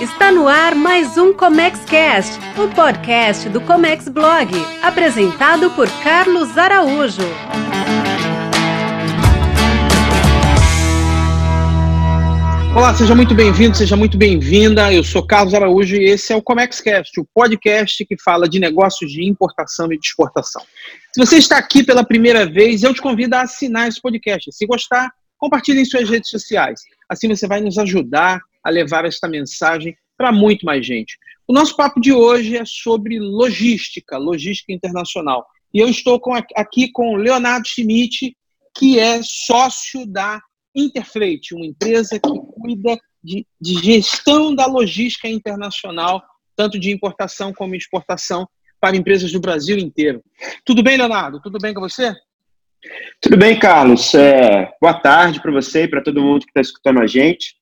Está no ar mais um Comex Cast, o podcast do Comex Blog, apresentado por Carlos Araújo. Olá, seja muito bem-vindo, seja muito bem-vinda. Eu sou Carlos Araújo e esse é o ComexCast, o podcast que fala de negócios de importação e de exportação. Se você está aqui pela primeira vez, eu te convido a assinar esse podcast. Se gostar, compartilhe em suas redes sociais. Assim você vai nos ajudar a levar esta mensagem para muito mais gente. O nosso papo de hoje é sobre logística, logística internacional. E eu estou com, aqui com Leonardo Schmidt, que é sócio da Interfreight, uma empresa que cuida de, de gestão da logística internacional, tanto de importação como exportação, para empresas do Brasil inteiro. Tudo bem, Leonardo? Tudo bem com você? Tudo bem, Carlos. É, boa tarde para você e para todo mundo que está escutando a gente.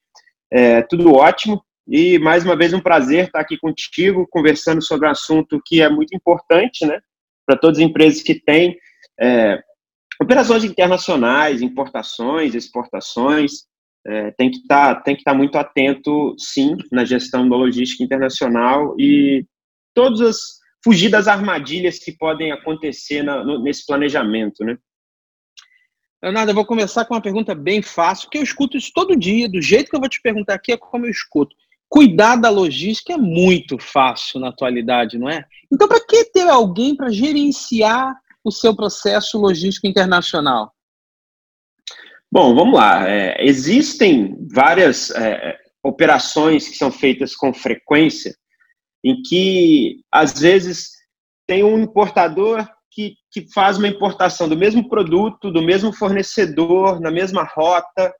É, tudo ótimo. E mais uma vez um prazer estar aqui contigo, conversando sobre um assunto que é muito importante, né, para todas as empresas que têm é, operações internacionais, importações, exportações. É, tem que estar tá, estar tá muito atento, sim, na gestão da logística internacional e todas as fugir das armadilhas que podem acontecer na, no, nesse planejamento, né? Leonardo, eu vou começar com uma pergunta bem fácil, porque eu escuto isso todo dia, do jeito que eu vou te perguntar aqui é como eu escuto. Cuidar da logística é muito fácil na atualidade, não é? Então, para que ter alguém para gerenciar o seu processo logístico internacional? Bom, vamos lá. É, existem várias é, operações que são feitas com frequência, em que, às vezes, tem um importador que, que faz uma importação do mesmo produto, do mesmo fornecedor, na mesma rota,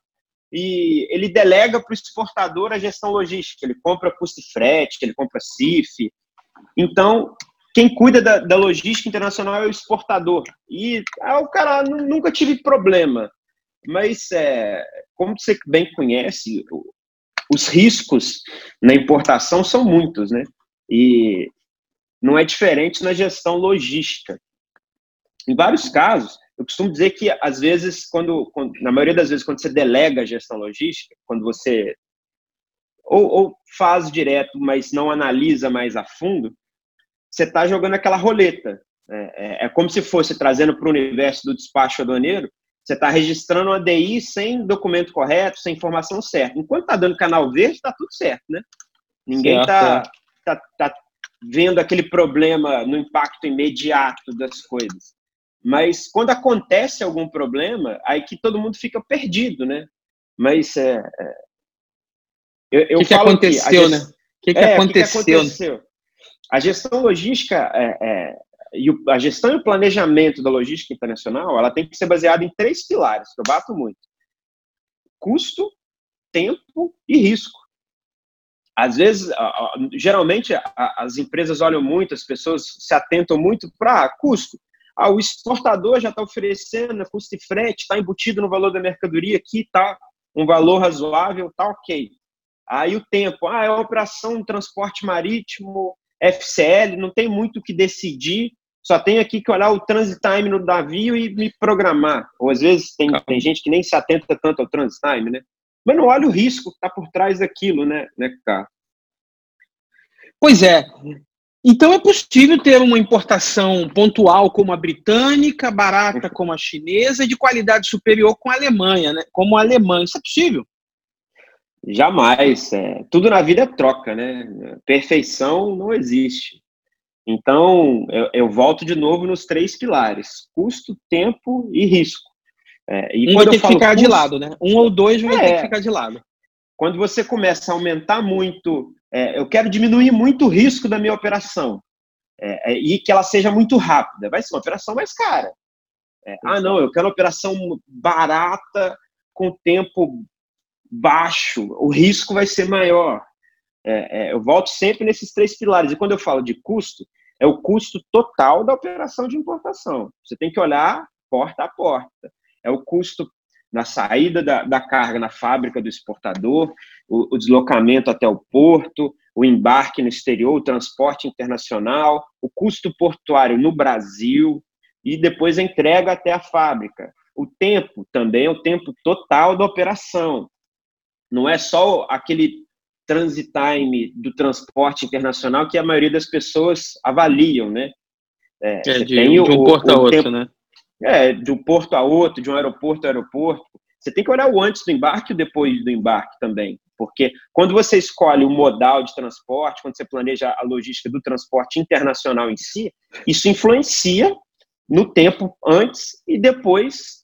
e ele delega para o exportador a gestão logística. Ele compra custo frete, ele compra CIF. Então, quem cuida da, da, logística internacional é o exportador. E ah, o cara nunca tive problema. Mas, é, como você bem conhece, os riscos na importação são muitos, né? E não é diferente na gestão logística. Em vários casos, eu costumo dizer que, às vezes, quando, quando, na maioria das vezes, quando você delega a gestão logística, quando você ou, ou faz direto, mas não analisa mais a fundo, você está jogando aquela roleta. É, é, é, como se fosse trazendo para o universo do despacho aduaneiro, você está registrando uma DI sem documento correto, sem informação certa. Enquanto está dando canal verde, está tudo certo, né? Ninguém está tá, tá vendo aquele problema no impacto imediato das coisas. Mas quando acontece algum problema, aí que todo mundo fica perdido, né? Mas é, é eu, eu que que aconteceu, que né? O que, que, é, aconteceu? que, aconteceu? A gestão logística é, é, e o, a gestão e o planejamento da logística internacional, ela tem que ser baseada em três pilares, que eu bato muito: custo, tempo e risco. Às vezes, geralmente, as empresas olham muito, as pessoas se atentam muito para custo. Ah, o exportador já está oferecendo custo de frete, está embutido no valor da mercadoria, aqui está um valor razoável, está ok. Aí o tempo, ah, é uma operação de transporte marítimo, FCL, não tem muito o que decidir, só tem aqui que olhar o transit time no navio e me programar. Ou às vezes tem, tem gente que nem se atenta tanto ao transit time, né? Mas não olha o risco que está por trás daquilo, né, né, cara? Pois é, então é possível ter uma importação pontual como a britânica, barata como a chinesa e de qualidade superior com a Alemanha, né? Como a alemã. Isso é possível? Jamais. É, tudo na vida é troca, né? Perfeição não existe. Então, eu, eu, volto de novo nos três pilares: custo, tempo e risco. É, e um vai ter que ficar custo, de lado, né? Um ou dois vai é, ter que ficar de lado. Quando você começa a aumentar muito é, eu quero diminuir muito o risco da minha operação é, é, e que ela seja muito rápida. Vai ser uma operação mais cara. É, ah, não, eu quero uma operação barata com tempo baixo, o risco vai ser maior. É, é, eu volto sempre nesses três pilares. E quando eu falo de custo, é o custo total da operação de importação. Você tem que olhar porta a porta. É o custo na saída da, da carga na fábrica do exportador, o, o, deslocamento até o porto, o embarque no exterior, o transporte internacional, o custo portuário no Brasil e depois a entrega até a fábrica. O tempo também é o tempo total da operação. Não é só aquele transit time do transporte internacional que a maioria das pessoas avaliam, né? É, é de, de, um o, porto a outro, tempo, né? É, de um porto a outro, de um aeroporto a aeroporto. Você tem que olhar o antes do embarque e o depois do embarque também. Porque quando você escolhe o modal de transporte, quando você planeja a logística do transporte internacional em si, isso influencia no tempo antes e depois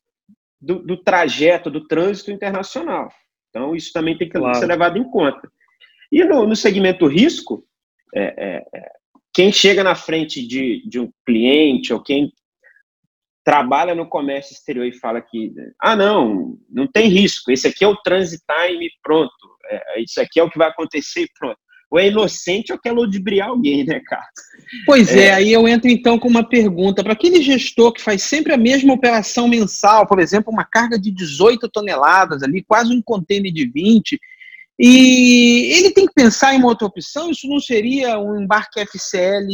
do, do trajeto, do trânsito internacional. Então, isso também tem que claro. ser levado em conta. E no, no segmento risco, é, é, é, quem chega na frente de, de um cliente ou quem trabalha no comércio exterior e fala que, ah, não, não tem risco, esse aqui é o transit time pronto, é, isso aqui é o que vai acontecer e pronto. Ou é inocente ou quer ludibriar alguém, né, cara? Pois é, é aí eu entro então com uma pergunta. Para aquele gestor que faz sempre a mesma operação mensal, por exemplo, uma carga de 18 toneladas ali, quase um container de 20, e ele tem que pensar em uma outra opção? Isso não seria um embarque FCL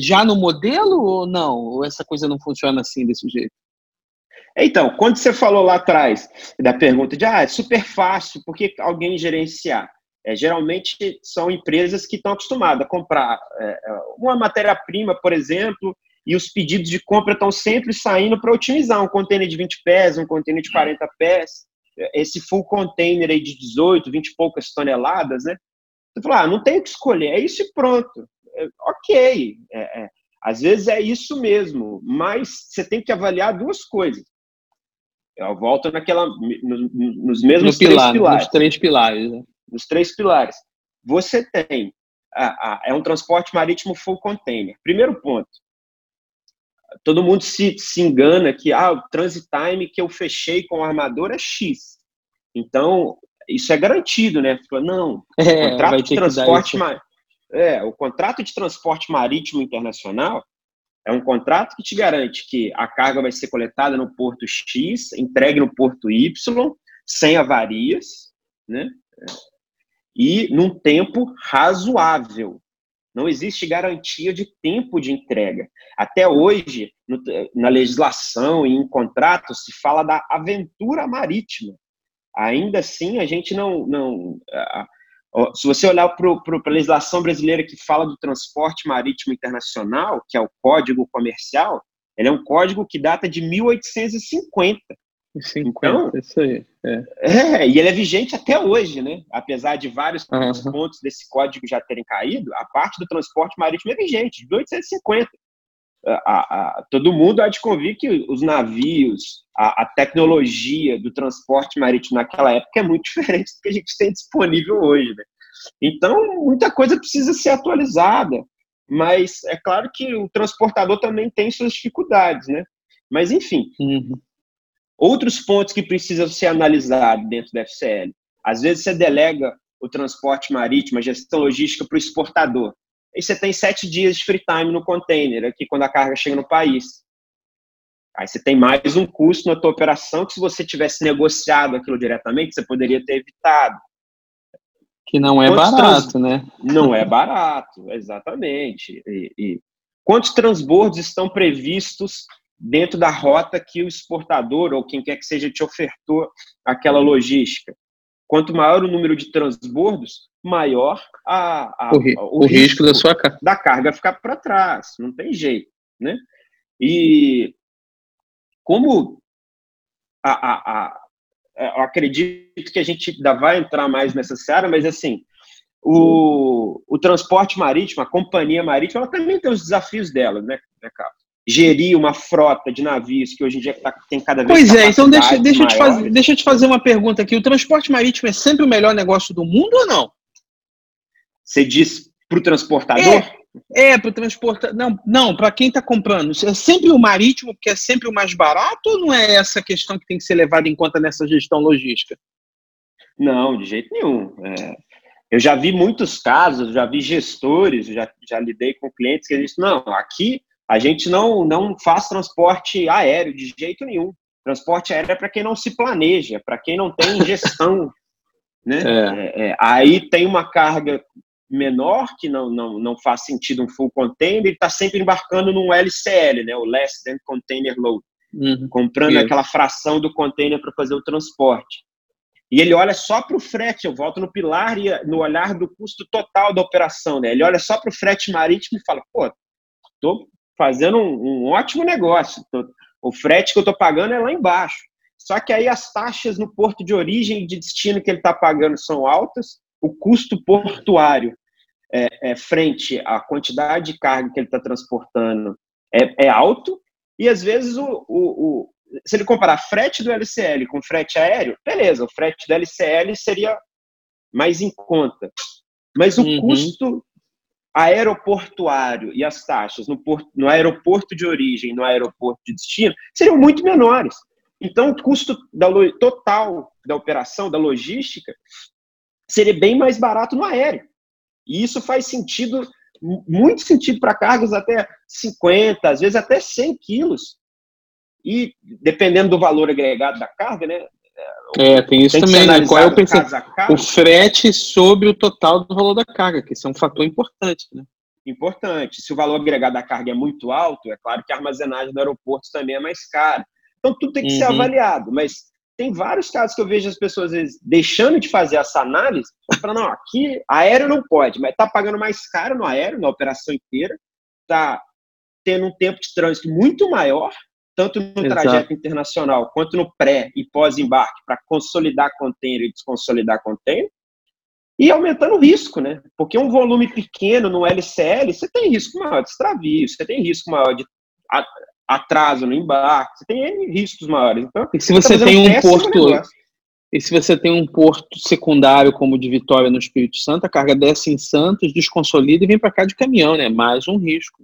já no modelo ou não? Ou essa coisa não funciona assim desse jeito? Então, quando você falou lá atrás da pergunta de ah, é super fácil, por que alguém gerenciar? É, geralmente são empresas que estão acostumadas a comprar é, é uma matéria-prima, por exemplo, e os pedidos de compra estão sempre saindo para otimizar um container de 20 pés, um container de 40 pés, esse full container aí de 18, 20 e poucas toneladas, né? Você fala, ah, não tem o que escolher, é isso e pronto. É, ok, é, é, às vezes é isso mesmo, mas você tem que avaliar duas coisas. Eu volto naquela, no, nos mesmos no três pilar, pilares. Nos três pilares. Né? Nos três pilares. Você tem, a, a, é um transporte marítimo full container. Primeiro ponto, todo mundo se, se engana que ah, o transit time que eu fechei com o armador é X. Então, isso é garantido, né? Não, é, o contrato de transporte é, o contrato de transporte marítimo internacional é um contrato que te garante que a carga vai ser coletada no porto X, entregue no porto Y, sem avarias, né? E num tempo razoável. Não existe garantia de tempo de entrega. Até hoje, no, na legislação e em contratos, se fala da aventura marítima. Ainda assim, a gente não. não a, se você olhar para a legislação brasileira que fala do transporte marítimo internacional, que é o Código Comercial, ele é um código que data de 1850. 50, então, isso aí. É. é. e ele é vigente até hoje, né? Apesar de vários uhum. pontos desse código já terem caído, a parte do transporte marítimo é vigente, de 1850. A, a, todo mundo há de convir que os navios, a, a, tecnologia do transporte marítimo naquela época é muito diferente do que a gente tem disponível hoje. Né? Então, muita coisa precisa ser atualizada, mas é claro que o transportador também tem suas dificuldades, né? Mas, enfim, uhum. Outros pontos que precisam ser analisados dentro da FCL. Às vezes você delega o transporte marítimo, a gestão logística para o exportador. Aí você tem sete dias de free time no container, aqui quando a carga chega no país. Aí você tem mais um custo na tua operação que se você tivesse negociado aquilo diretamente, você poderia ter evitado. Que não é quantos barato, trans... né? Não é barato, exatamente. E, e quantos transbordos estão previstos dentro da rota que o exportador ou quem quer que seja te ofertou aquela logística. Quanto maior o número de transbordos, maior a, a, o, ri, o, o risco, risco, da sua carga. Da carga ficar para trás, não tem jeito, né? E como a, a, a, eu acredito que a gente ainda vai entrar mais nessa seara, mas assim, o, o transporte marítimo, a companhia marítima, ela também tem os desafios dela, né, né Carlos? Gerir uma frota de navios que hoje em dia tá, tem cada vez Pois é, então deixa, deixa, eu te fazer, deixa eu te fazer uma pergunta aqui. O transporte marítimo é sempre o melhor negócio do mundo ou não? Você diz para o transportador? É, é para o transportador. Não, não para quem está comprando. É sempre o marítimo, porque é sempre o mais barato, ou não é essa questão que tem que ser levada em conta nessa gestão logística? Não, de jeito nenhum. É, eu já vi muitos casos, já vi gestores, já, já lidei com clientes que dizem, não, aqui a gente não, não faz transporte aéreo de jeito nenhum. Transporte aéreo é para quem não se planeja, para quem não tem gestão. né? É. É, é. Aí tem uma carga menor, que não, não, não faz sentido um full container, ele está sempre embarcando num LCL, né? o Less Than Container Load, uhum. comprando aquela fração do container para fazer o transporte. E ele olha só para o frete, eu volto no pilar e no olhar do custo total da operação, né? Ele olha só para o frete marítimo e fala, pô, estou fazendo um, um, ótimo negócio, o frete que eu estou pagando é lá embaixo. Só que aí as taxas no porto de origem e de destino que ele está pagando são altas, o custo portuário é, é, frente à quantidade de carga que ele está transportando é, é, alto, e às vezes o, o, o, se ele comparar frete do LCL com frete aéreo, beleza, o frete do LCL seria mais em conta. Mas o uhum. custo aeroportuário e as taxas no, porto, no aeroporto de origem no aeroporto de destino seriam muito menores. Então, o custo da, total da operação, da logística, seria bem mais barato no aéreo. E isso faz sentido, muito sentido para cargas até 50, às vezes até 100 quilos. E dependendo do valor agregado da carga, né? É, tem isso tem também, né? Qual é o, o frete sobre o total do valor da carga, que isso é um fator importante, né? Importante. Se o valor agregado da carga é muito alto, é claro que a armazenagem do aeroporto também é mais cara. Então, tudo tem que uhum. ser avaliado, mas tem vários casos que eu vejo as pessoas, vezes, deixando de fazer essa análise, falando, não, aqui aéreo não pode, mas está pagando mais caro no aéreo, na operação inteira, está tendo um tempo de trânsito muito maior, tanto no Exato. trajeto internacional quanto no pré e pós-embarque, para consolidar container e desconsolidar container, e aumentando o risco, né? Porque um volume pequeno no LCL, você tem risco maior de extravio, você tem risco maior de atraso no embarque, você tem riscos maiores. Então, e se você tá tem um porto negócio. e se você tem um porto secundário como o de Vitória no Espírito Santo, a carga desce em Santos, desconsolida e vem para cá de caminhão, né? Mais um risco.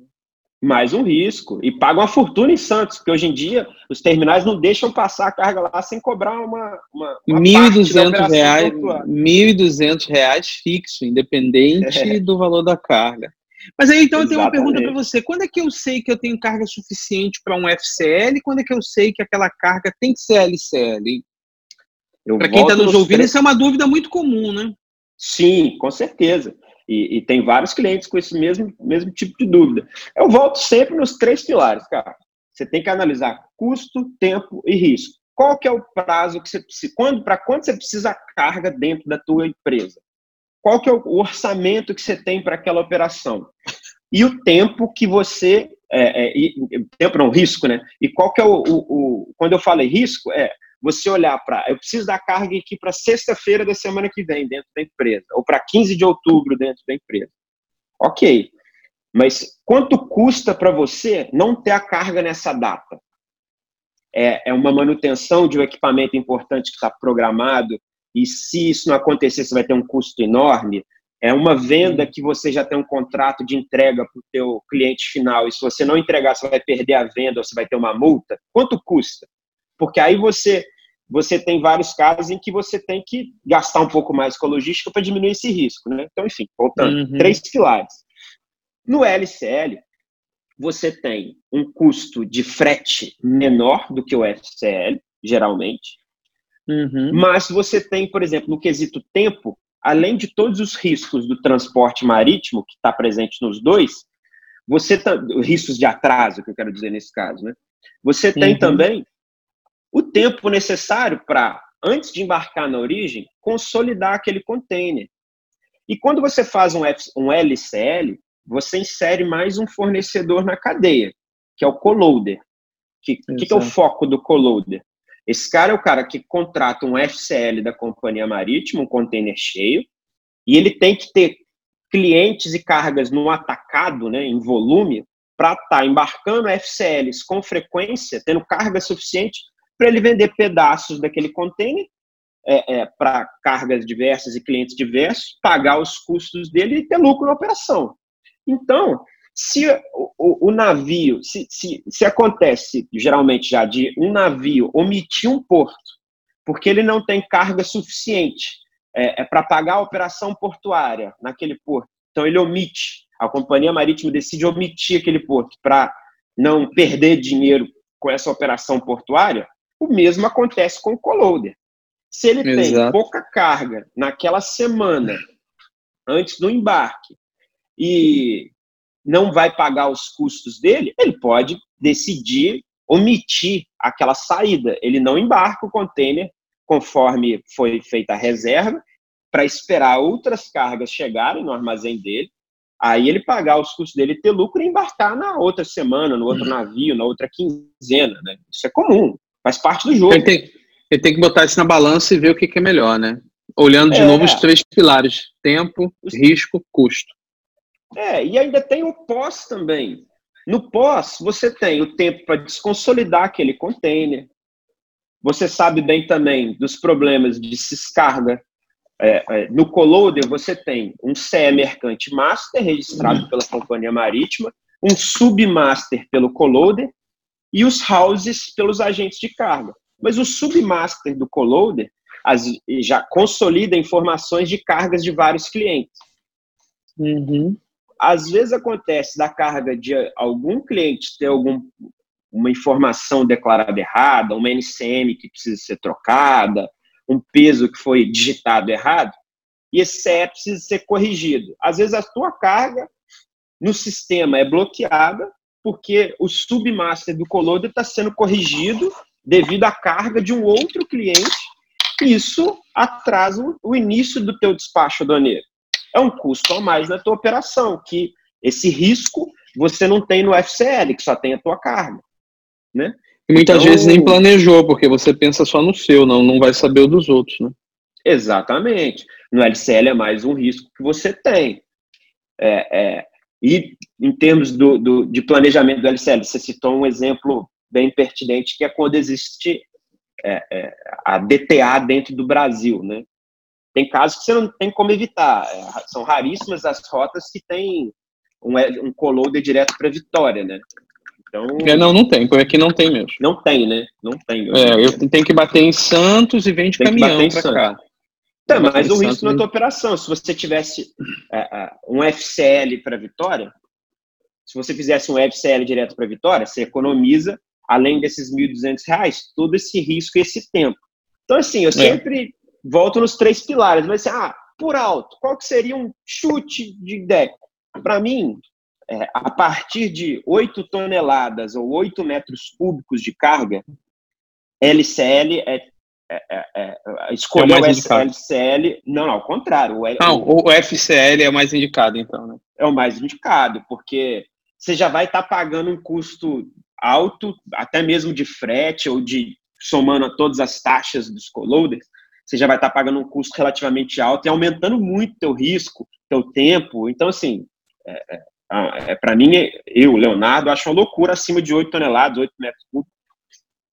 Mais um risco. E paga uma fortuna em Santos, porque hoje em dia os terminais não deixam passar a carga lá sem cobrar uma. uma, uma 1.200 reais, 1.200 reais fixo, independente é. do valor da carga. Mas aí então Exatamente. eu tenho uma pergunta para você. Quando é que eu sei que eu tenho carga suficiente para um FCL? Quando é que eu sei que aquela carga tem que ser LCL? Para quem está nos ouvindo, três... isso é uma dúvida muito comum, né? Sim, com certeza. E, e, tem vários clientes com esse mesmo, mesmo tipo de dúvida. Eu volto sempre nos três pilares, cara. Você tem que analisar custo, tempo e risco. Qual que é o prazo que você precisa? Quando, para quando você precisa carga dentro da tua empresa? qual que é o orçamento que você tem para aquela operação e o tempo que você é, é, e, tempo não risco, né? E qual que é o, o, o quando eu falei risco é você olhar para eu preciso da carga aqui para sexta-feira da semana que vem dentro da empresa ou para 15 de outubro dentro da empresa. Ok, mas quanto custa para você não ter a carga nessa data? É, é uma manutenção de um equipamento importante que está programado e se isso não acontecer, você vai ter um custo enorme. É uma venda que você já tem um contrato de entrega para o teu cliente final, e se você não entregar, você vai perder a venda ou você vai ter uma multa. Quanto custa? Porque aí você você tem vários casos em que você tem que gastar um pouco mais com a logística para diminuir esse risco, né? Então, enfim, voltando, uhum. três pilares. No LCL, você tem um custo de frete menor do que o FCL, geralmente. Uhum. Mas você tem, por exemplo, no quesito tempo, além de todos os riscos do transporte marítimo, que está presente nos dois, você tá, riscos de atraso, que eu quero dizer nesse caso, né? Você tem uhum. também o tempo necessário para, antes de embarcar na origem, consolidar aquele container. E quando você faz um, F, um LCL, você insere mais um fornecedor na cadeia, que é o coloader. O que, que, que, é o foco do coloader? Esse cara é o cara que contrata um FCL da companhia marítima, um container cheio, e ele tem que ter clientes e cargas no atacado, né, em volume, para estar tá embarcando FCLs com frequência, tendo carga suficiente para ele vender pedaços daquele container é, é, para cargas diversas e clientes diversos, pagar os custos dele e ter lucro na operação. Então, se o, o, o navio, se, se, se acontece geralmente já de um navio omitir um porto, porque ele não tem carga suficiente é, é para pagar a operação portuária naquele porto, então ele omite, a companhia marítima decide omitir aquele porto para não perder dinheiro com essa operação portuária, o mesmo acontece com o coloader. Se ele Exato. tem pouca carga naquela semana antes do embarque e não vai pagar os custos dele, ele pode decidir omitir aquela saída. Ele não embarca o container conforme foi feita a reserva, para esperar outras cargas chegarem no armazém dele, aí ele pagar os custos dele, ter lucro e embarcar na outra semana, no outro uhum. navio, na outra quinzena, né? Isso é comum, faz parte do jogo. Ele tem, ele tem que botar isso na balança e ver o que, que é melhor, né? Olhando de é, novo os três pilares: tempo, risco, custo. É, e ainda tem o pós também. No pós, você tem o tempo para desconsolidar aquele container. Você sabe bem também dos problemas de descarga. É, é, no Coloader, você tem um CE Mercante Master, registrado pela Companhia Marítima, um Submaster pelo Coloader e os houses pelos agentes de carga. Mas o Submaster do Coloader as, já consolida informações de cargas de vários clientes. Uhum. Às vezes acontece da carga de algum cliente ter algum, uma informação declarada errada, uma NCM que precisa ser trocada, um peso que foi digitado errado, e esse CE precisa ser corrigido. Às vezes a tua carga no sistema é bloqueada porque o submaster do Colodo está sendo corrigido devido à carga de um outro cliente. Isso atrasa o início do teu despacho aduaneiro é um custo a mais na tua operação, que esse risco você não tem no FCL, que só tem a tua carga, né? E muitas então, vezes nem planejou, porque você pensa só no seu, não, não vai saber o dos outros, né? Exatamente. No LCL é mais um risco que você tem. É, é, e em termos do, do, de planejamento do LCL, você citou um exemplo bem pertinente, que é quando existe é, é a DTA dentro do Brasil, né? Tem casos que você não tem como evitar. É, são raríssimas as rotas que tem um, um coloader direto para Vitória, né? Então, é, não, não tem. Por aqui não tem mesmo. Não tem, né? Não tem. É, eu tenho que bater em Santos e vem de tem caminhão para cá. Tá, mas o risco na tua operação, se você tivesse é, é um FCL para Vitória, se você fizesse um FCL direto para Vitória, você economiza, além desses R$ 1.200, todo esse risco e esse tempo. Então, assim, eu é. sempre volto nos três pilares. Mas, ah, por alto, qual que seria um chute de ideia? Para mim, é, a partir de 8 toneladas ou 8 metros cúbicos de carga, LCL é, é, é, é escolher é o, o LCL. Não, ao contrário. O, não, o, o FCL é o mais indicado, então, né? É o mais indicado, porque você já vai estar tá pagando um custo alto, até mesmo de frete ou de somando a todas as taxas dos coloaders, você já vai estar pagando um custo relativamente alto e aumentando muito teu risco, teu tempo. Então, assim, é, é, é para mim, eu, Leonardo, acho uma loucura acima de 8 toneladas, 8 metros cúbicos.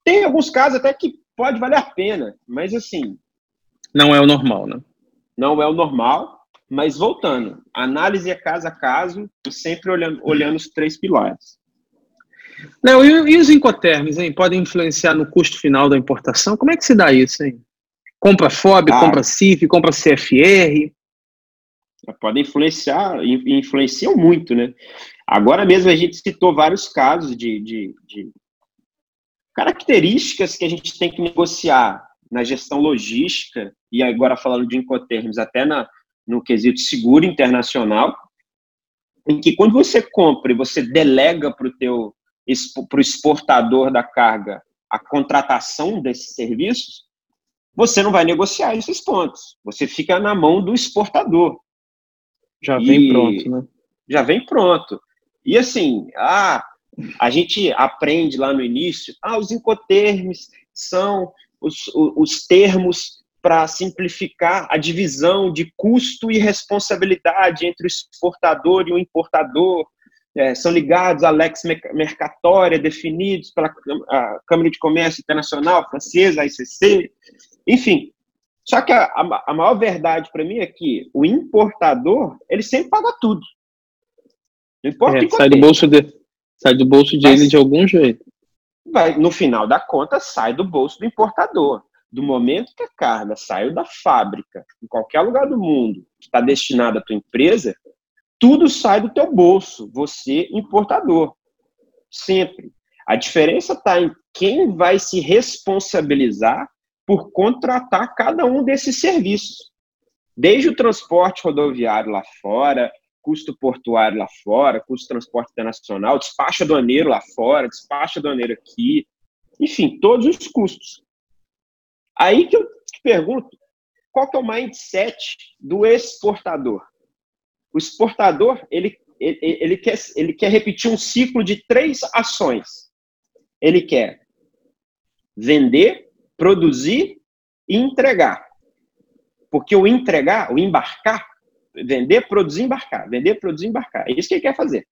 Tem alguns casos até que pode valer a pena, mas assim. Não é o normal, né? Não é o normal, mas voltando, análise é caso a caso, sempre olhando, olhando os três pilares. Não, e, e os incoterms, hein? Podem influenciar no custo final da importação? Como é que se dá isso, hein? Compra FOB, ah. compra CIF, compra CFR. Pode influenciar, influenciam muito, né? Agora mesmo a gente citou vários casos de, de, de características que a gente tem que negociar na gestão logística, e agora falando de Incoterms, até na, no quesito seguro internacional, em que quando você compra e você delega para o teu para o exportador da carga a contratação desses serviços, você não vai negociar esses pontos. Você fica na mão do exportador. Já vem e pronto, né? Já vem pronto. E assim, ah, a gente aprende lá no início, ah, os incoterms são os, os termos para simplificar a divisão de custo e responsabilidade entre o exportador e o importador. É, são ligados à lex mercatória, definidos pela Câmara de Comércio Internacional Francesa, a ICC. Enfim, só que a, a maior verdade para mim é que o importador, ele sempre paga tudo. Não importa é, sai do bolso de, sai do bolso dele de algum jeito. Vai, no final da conta, sai do bolso do importador. Do momento que a carga saiu da fábrica, em qualquer lugar do mundo, que está destinada à tua empresa, tudo sai do teu bolso, você importador. Sempre. A diferença está em quem vai se responsabilizar por contratar cada um desses serviços. Desde o transporte rodoviário lá fora, custo portuário lá fora, custo transporte internacional, despacho aduaneiro lá fora, despacho aduaneiro aqui, enfim, todos os custos. Aí que eu pergunto, qual que é o mindset do exportador? O exportador, ele, ele, ele, quer, ele quer repetir um ciclo de três ações. Ele quer vender, produzir e entregar. Porque o entregar, o embarcar, vender, produzir, embarcar. Vender, produzir, embarcar. É isso que ele quer fazer.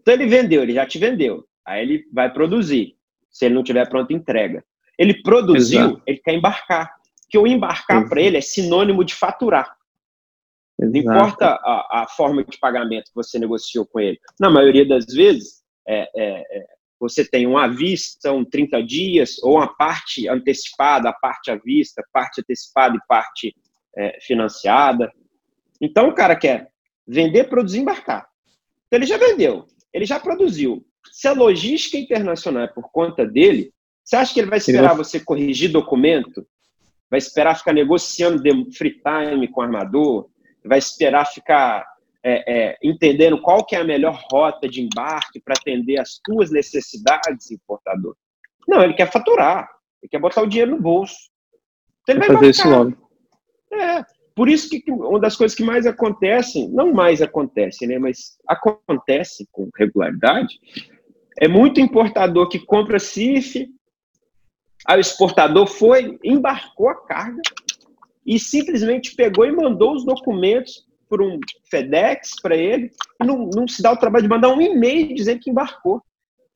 Então ele vendeu, ele já te vendeu. Aí ele vai produzir. Se ele não tiver pronto, entrega. Ele produziu, Exato. ele quer embarcar. Porque o embarcar para ele é sinônimo de faturar. Exato. Não importa a, a, forma de pagamento que você negociou com ele. Na maioria das vezes, é, é, é, você tem um à vista, um 30 dias, ou uma parte antecipada, a parte à vista, parte antecipada e parte é, financiada. Então, o cara quer vender, produzir, embarcar. Então, ele já vendeu, ele já produziu. Se a logística internacional é por conta dele, você acha que ele vai esperar você corrigir documento? Vai esperar ficar negociando free time com o armador? Vai esperar ficar é, é, entendendo qual que é a melhor rota de embarque para atender as tuas necessidades, importador? Não, ele quer faturar. Ele quer botar o dinheiro no bolso. Então ele vai fazer isso logo. É, por isso que uma das coisas que mais acontecem, não mais acontece, né, mas acontece com regularidade, é muito importador que compra CIF, aí o exportador foi, embarcou a carga e simplesmente pegou e mandou os documentos por um FedEx para ele, não, não se dá o trabalho de mandar um e-mail dizendo que embarcou.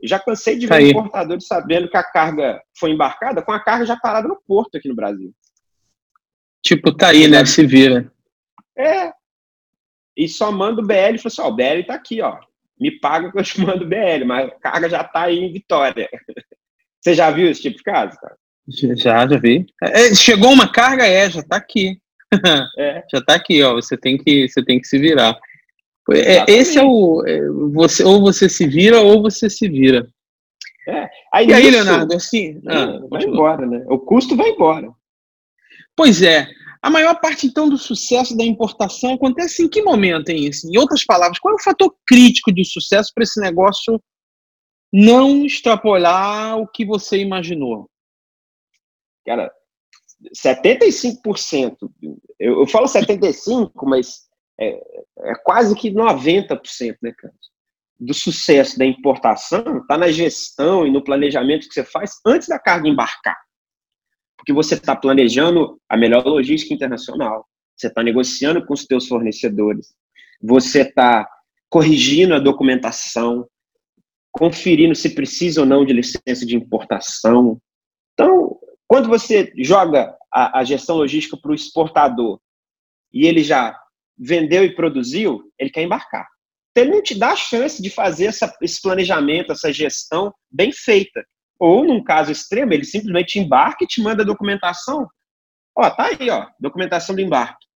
Já cansei de ver tá importadores sabendo que a carga foi embarcada com a carga já parada no porto aqui no Brasil. Tipo, tá aí, né? Se vira. É. E só manda o BL e fala assim: ó, o BL tá aqui, ó. Me paga que eu te mando o BL, mas a carga já tá aí em Vitória. Você já viu esse tipo de caso, cara? Já, já vi. É, chegou uma carga, é, já tá aqui. É. já tá aqui, ó. Você tem que, você tem que se virar. É, esse é o. É, você, ou você se vira ou você se vira. É. Aí, e aí, Leonardo, assim. Ah, vai embora, né? O custo vai embora. Pois é. A maior parte, então, do sucesso da importação acontece em que momento, hein? Assim, em outras palavras, qual é o fator crítico de sucesso para esse negócio não extrapolar o que você imaginou? Cara, 75%, eu, eu falo 75%, mas é, é quase que 90%, né, cara? Do sucesso da importação está na gestão e no planejamento que você faz antes da carga embarcar. Porque você está planejando a melhor logística internacional, você está negociando com os seus fornecedores, você está corrigindo a documentação, conferindo se precisa ou não de licença de importação. Então, quando você joga a, a gestão logística para o exportador e ele já vendeu e produziu, ele quer embarcar. Então, ele não te dá a chance de fazer essa, esse planejamento, essa gestão bem feita. Ou, num caso extremo, ele simplesmente embarca e te manda a documentação. Ó, tá aí, ó, documentação do embarque.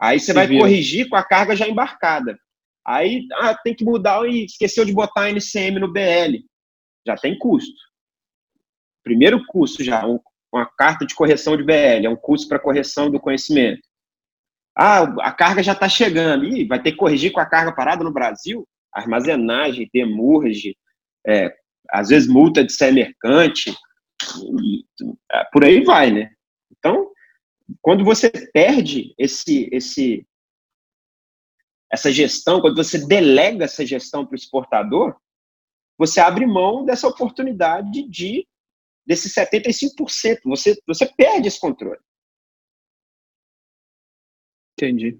Aí você vai viu. corrigir com a carga já embarcada. Aí, ah, tem que mudar e esqueceu de botar a NCM no BL. Já tem custo primeiro curso já, um, uma carta de correção de BL, é um curso para correção do conhecimento. Ah, a carga já está chegando. Ih, vai ter que corrigir com a carga parada no Brasil? Armazenagem, demurge, é, às vezes multa de ser mercante, é, por aí vai, né? Então, quando você perde esse, esse, essa gestão, quando você delega essa gestão para o exportador, você abre mão dessa oportunidade de desses 75%. Você, você perde esse controle. Entendi.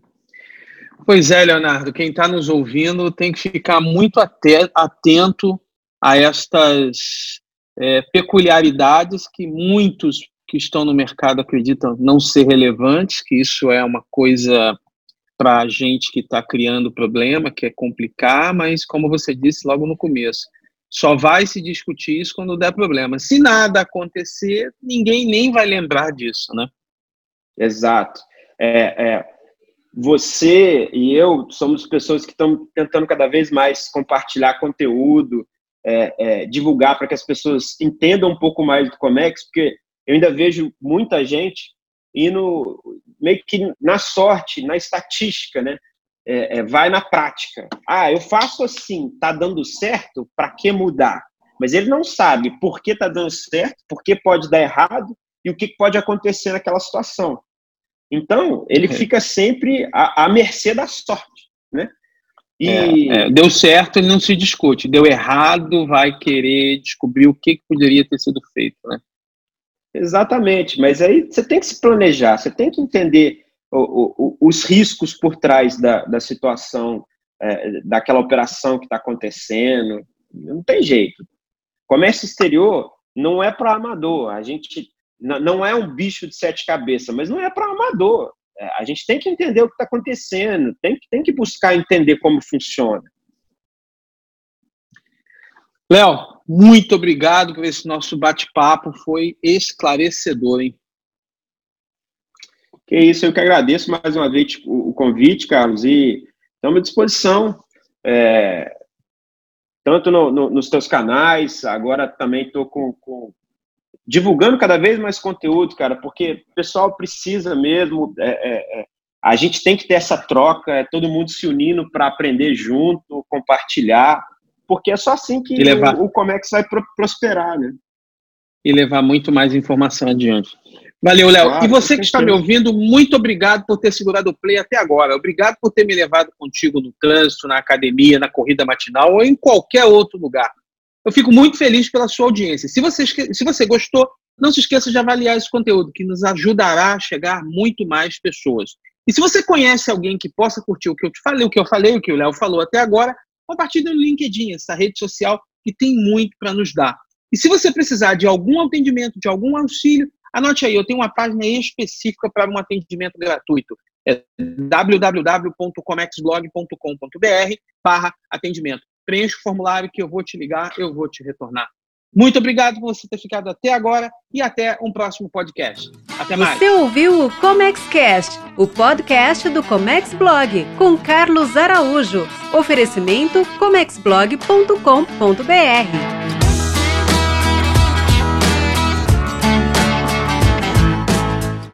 Pois é, Leonardo, quem está nos ouvindo tem que ficar muito atento a estas é, peculiaridades que muitos que estão no mercado acreditam não ser relevantes, que isso é uma coisa para a gente que está criando problema, que é complicar, mas como você disse logo no começo, só vai se discutir isso quando der problema. Se nada acontecer, ninguém nem vai lembrar disso, né? Exato. É, é, você e eu somos pessoas que estão tentando cada vez mais compartilhar conteúdo, é, é, divulgar para que as pessoas entendam um pouco mais do Comex, porque eu ainda vejo muita gente indo meio que na sorte, na estatística, né? é, é, vai na prática. Ah, eu faço assim, tá dando certo, para que mudar? Mas ele não sabe por que tá dando certo, por que pode dar errado e o que pode acontecer naquela situação. Então, ele é. fica sempre à, à, mercê da sorte? E... É, é, deu certo, ele não se discute. Deu errado, vai querer descobrir o que, que poderia ter sido feito, né? Exatamente, mas aí você tem que se planejar, você tem que entender o, o, os riscos por trás da, da situação, é, daquela operação que está acontecendo. Não tem jeito. Comércio exterior não é para amador. A gente não é um bicho de sete cabeças, mas não é para amador. É, a gente tem que entender o que está acontecendo, tem, tem que buscar entender como funciona. Léo, muito obrigado por esse nosso bate-papo, foi esclarecedor, hein? Que isso, eu que agradeço mais uma vez o, convite, Carlos, e estamos à disposição, é, tanto no, no, nos teus canais, agora também estou com, com, divulgando cada vez mais conteúdo, cara, porque o pessoal precisa mesmo, é, é, é a gente tem que ter essa troca, é todo mundo se unindo para aprender junto, compartilhar, porque é só assim que levar... o, o Comex vai prosperar, né? E levar muito mais informação adiante. Valeu, Léo. Claro, e você que está me ouvindo, muito obrigado por ter segurado o play até agora. Obrigado por ter me levado contigo no trânsito, na academia, na corrida matinal ou em qualquer outro lugar. Eu fico muito feliz pela sua audiência. Se você, se você gostou, não se esqueça de avaliar esse conteúdo, que nos ajudará a chegar muito mais pessoas. E se você conhece alguém que possa curtir o que eu te falei, o que eu falei, o que o Léo falou até agora, compartilhe no LinkedIn, essa rede social que tem muito para nos dar. E se você precisar de algum atendimento, de algum auxílio, anote aí, eu tenho uma página específica para um atendimento gratuito. É www.comexblog.com.br barra atendimento. Preencha o formulário que eu vou te ligar, eu vou te retornar. Muito obrigado por você ter ficado até agora e até um próximo podcast. Até mais. Você ouviu o ComexCast, o podcast do Comex Blog, com Carlos Araújo. Oferecimento comexblog.com.br.